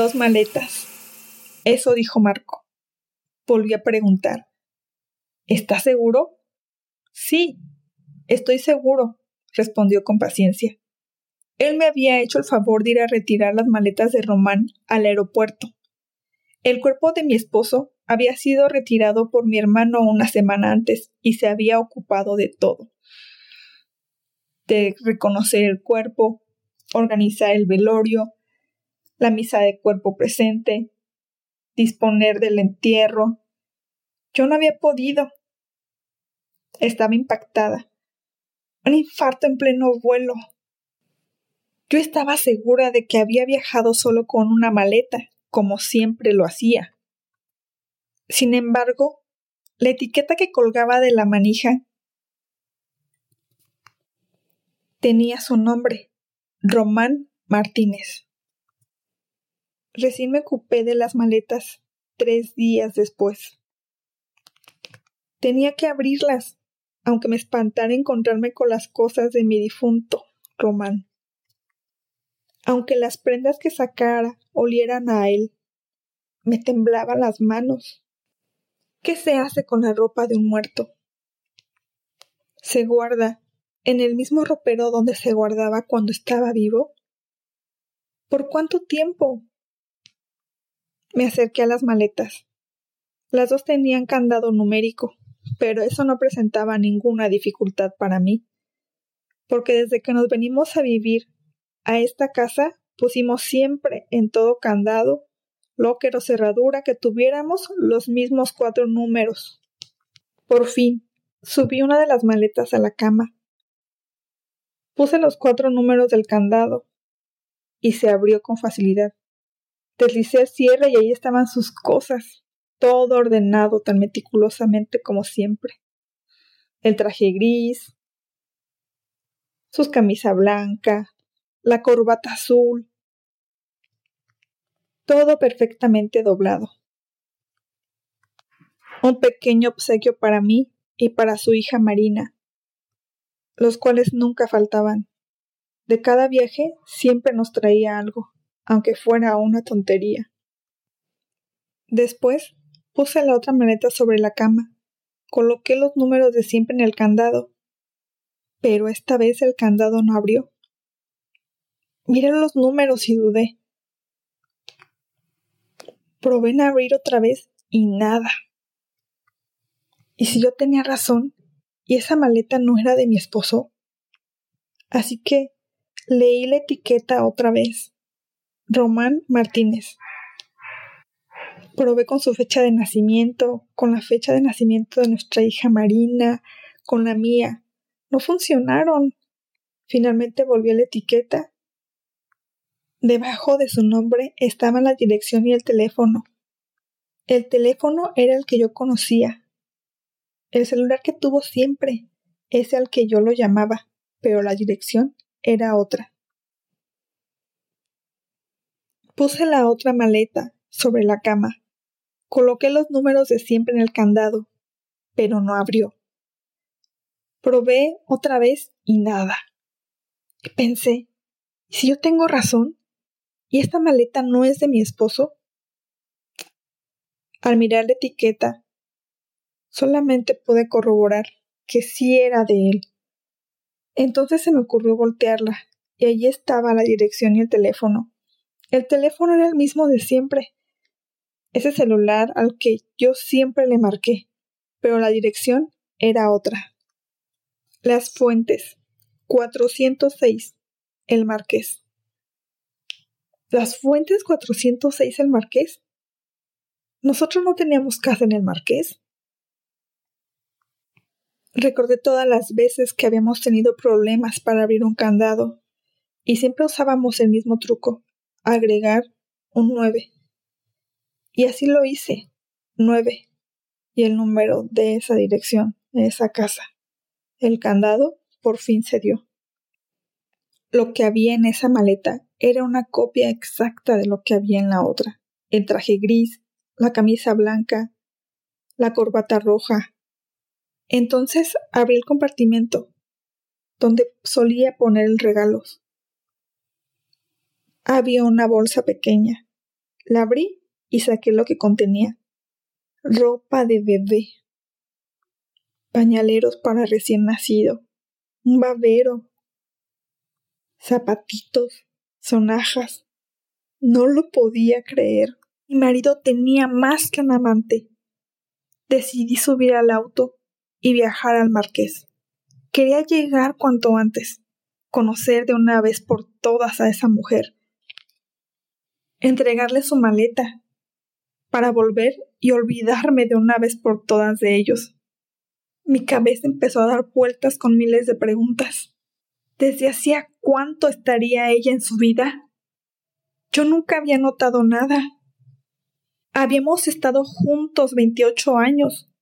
Dos maletas. Eso dijo Marco. Volví a preguntar. ¿Estás seguro? Sí, estoy seguro, respondió con paciencia. Él me había hecho el favor de ir a retirar las maletas de Román al aeropuerto. El cuerpo de mi esposo había sido retirado por mi hermano una semana antes y se había ocupado de todo. De reconocer el cuerpo, organizar el velorio, la misa de cuerpo presente, disponer del entierro. Yo no había podido. Estaba impactada. Un infarto en pleno vuelo. Yo estaba segura de que había viajado solo con una maleta, como siempre lo hacía. Sin embargo, la etiqueta que colgaba de la manija tenía su nombre, Román Martínez. Recién me ocupé de las maletas tres días después. Tenía que abrirlas, aunque me espantara encontrarme con las cosas de mi difunto, Román. Aunque las prendas que sacara olieran a él, me temblaban las manos. ¿Qué se hace con la ropa de un muerto? ¿Se guarda en el mismo ropero donde se guardaba cuando estaba vivo? ¿Por cuánto tiempo? Me acerqué a las maletas. Las dos tenían candado numérico, pero eso no presentaba ninguna dificultad para mí, porque desde que nos venimos a vivir a esta casa pusimos siempre en todo candado, locker o cerradura que tuviéramos los mismos cuatro números. Por fin, subí una de las maletas a la cama. Puse los cuatro números del candado y se abrió con facilidad. Deslicé el cierre y ahí estaban sus cosas, todo ordenado tan meticulosamente como siempre. El traje gris, su camisa blanca, la corbata azul, todo perfectamente doblado. Un pequeño obsequio para mí y para su hija Marina, los cuales nunca faltaban. De cada viaje siempre nos traía algo aunque fuera una tontería. Después puse la otra maleta sobre la cama, coloqué los números de siempre en el candado, pero esta vez el candado no abrió. Miré los números y dudé. Probé en abrir otra vez y nada. ¿Y si yo tenía razón y esa maleta no era de mi esposo? Así que leí la etiqueta otra vez Román Martínez. Probé con su fecha de nacimiento, con la fecha de nacimiento de nuestra hija Marina, con la mía. No funcionaron. Finalmente volví a la etiqueta. Debajo de su nombre estaban la dirección y el teléfono. El teléfono era el que yo conocía. El celular que tuvo siempre, ese al que yo lo llamaba, pero la dirección era otra. Puse la otra maleta sobre la cama. Coloqué los números de siempre en el candado, pero no abrió. Probé otra vez y nada. Y pensé, ¿y si yo tengo razón? ¿Y esta maleta no es de mi esposo? Al mirar la etiqueta, solamente pude corroborar que sí era de él. Entonces se me ocurrió voltearla, y allí estaba la dirección y el teléfono. El teléfono era el mismo de siempre. Ese celular al que yo siempre le marqué, pero la dirección era otra. Las Fuentes, 406, El Marqués. ¿Las Fuentes 406 El Marqués? ¿Nosotros no teníamos casa en el Marqués? Recordé todas las veces que habíamos tenido problemas para abrir un candado y siempre usábamos el mismo truco agregar un 9. Y así lo hice, 9, y el número de esa dirección, de esa casa. El candado por fin se dio. Lo que había en esa maleta era una copia exacta de lo que había en la otra. El traje gris, la camisa blanca, la corbata roja. Entonces abrí el compartimento donde solía poner el regalos había una bolsa pequeña, La abrí y saqué lo que contenía. Ropa de bebé. Pañaleros para recién nacido. Un babero. Zapatitos. Sonajas. No lo podía creer. Mi marido tenía más que un amante. Decidí subir al auto y viajar al Marqués. Quería llegar cuanto antes, conocer de una vez por todas a esa mujer, entregarle su maleta, para volver y olvidarme de una vez por todas de ellos. Mi cabeza empezó a dar vueltas con miles de preguntas. ¿Desde hacía cuánto estaría ella en su vida? Yo nunca había notado nada. Habíamos estado juntos veintiocho años.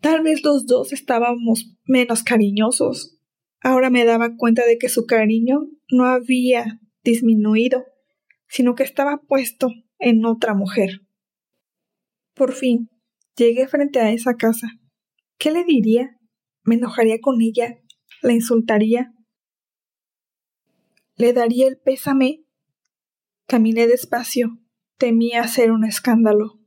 Tal vez los dos estábamos menos cariñosos. Ahora me daba cuenta de que su cariño no había disminuido, sino que estaba puesto en otra mujer. Por fin, llegué frente a esa casa. ¿Qué le diría? ¿Me enojaría con ella? ¿La insultaría? ¿Le daría el pésame? Caminé despacio. Temía hacer un escándalo.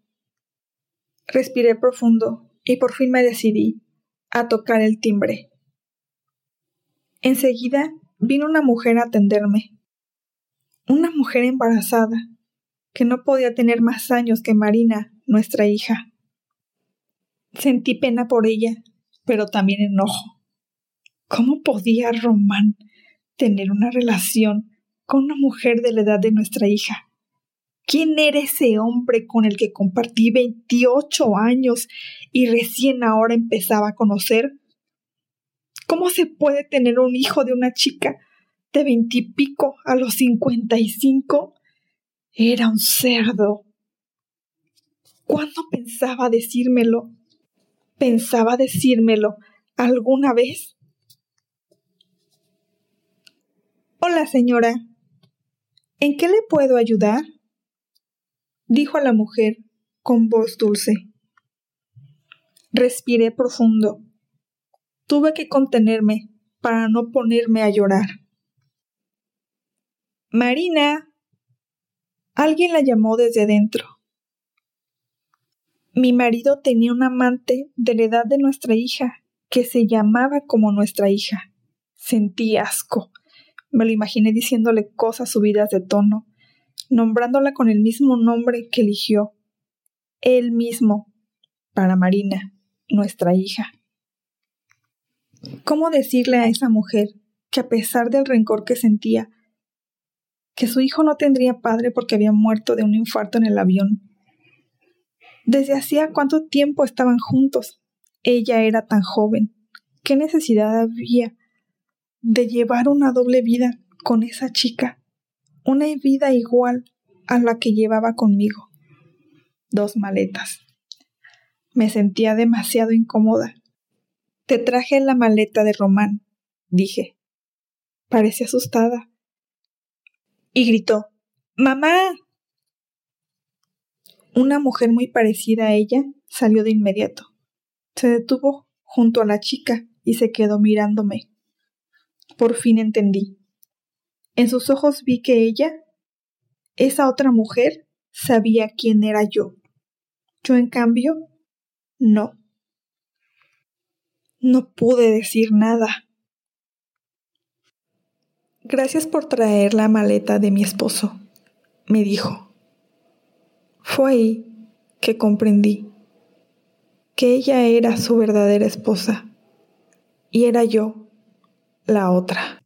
Respiré profundo y por fin me decidí a tocar el timbre. Enseguida vino una mujer a atenderme. Una mujer embarazada, que no podía tener más años que Marina, nuestra hija. Sentí pena por ella, pero también enojo. ¿Cómo podía Román tener una relación con una mujer de la edad de nuestra hija? ¿Quién era ese hombre con el que compartí veintiocho años y recién ahora empezaba a conocer? ¿Cómo se puede tener un hijo de una chica de veintipico a los cincuenta y cinco era un cerdo. ¿Cuándo pensaba decírmelo? ¿Pensaba decírmelo alguna vez? Hola, señora. ¿En qué le puedo ayudar? dijo la mujer con voz dulce. Respiré profundo. Tuve que contenerme para no ponerme a llorar. Marina, Alguien la llamó desde dentro. Mi marido tenía un amante de la edad de nuestra hija, que se llamaba como nuestra hija. Sentí asco. Me lo imaginé diciéndole cosas subidas de tono, nombrándola con el mismo nombre que eligió. Él mismo, para Marina, nuestra hija. ¿Cómo decirle a esa mujer que a pesar del rencor que sentía, que su hijo no tendría padre porque había muerto de un infarto en el avión. Desde hacía cuánto tiempo estaban juntos. Ella era tan joven. ¿Qué necesidad había de llevar una doble vida con esa chica? Una vida igual a la que llevaba conmigo. Dos maletas. Me sentía demasiado incómoda. Te traje la maleta de Román, dije. Parece asustada y gritó Mamá. Una mujer muy parecida a ella salió de inmediato. Se detuvo junto a la chica y se quedó mirándome. Por fin entendí. En sus ojos vi que ella, esa otra mujer, sabía quién era yo. Yo, en cambio, no. No pude decir nada. Gracias por traer la maleta de mi esposo, me dijo. Fue ahí que comprendí que ella era su verdadera esposa y era yo la otra.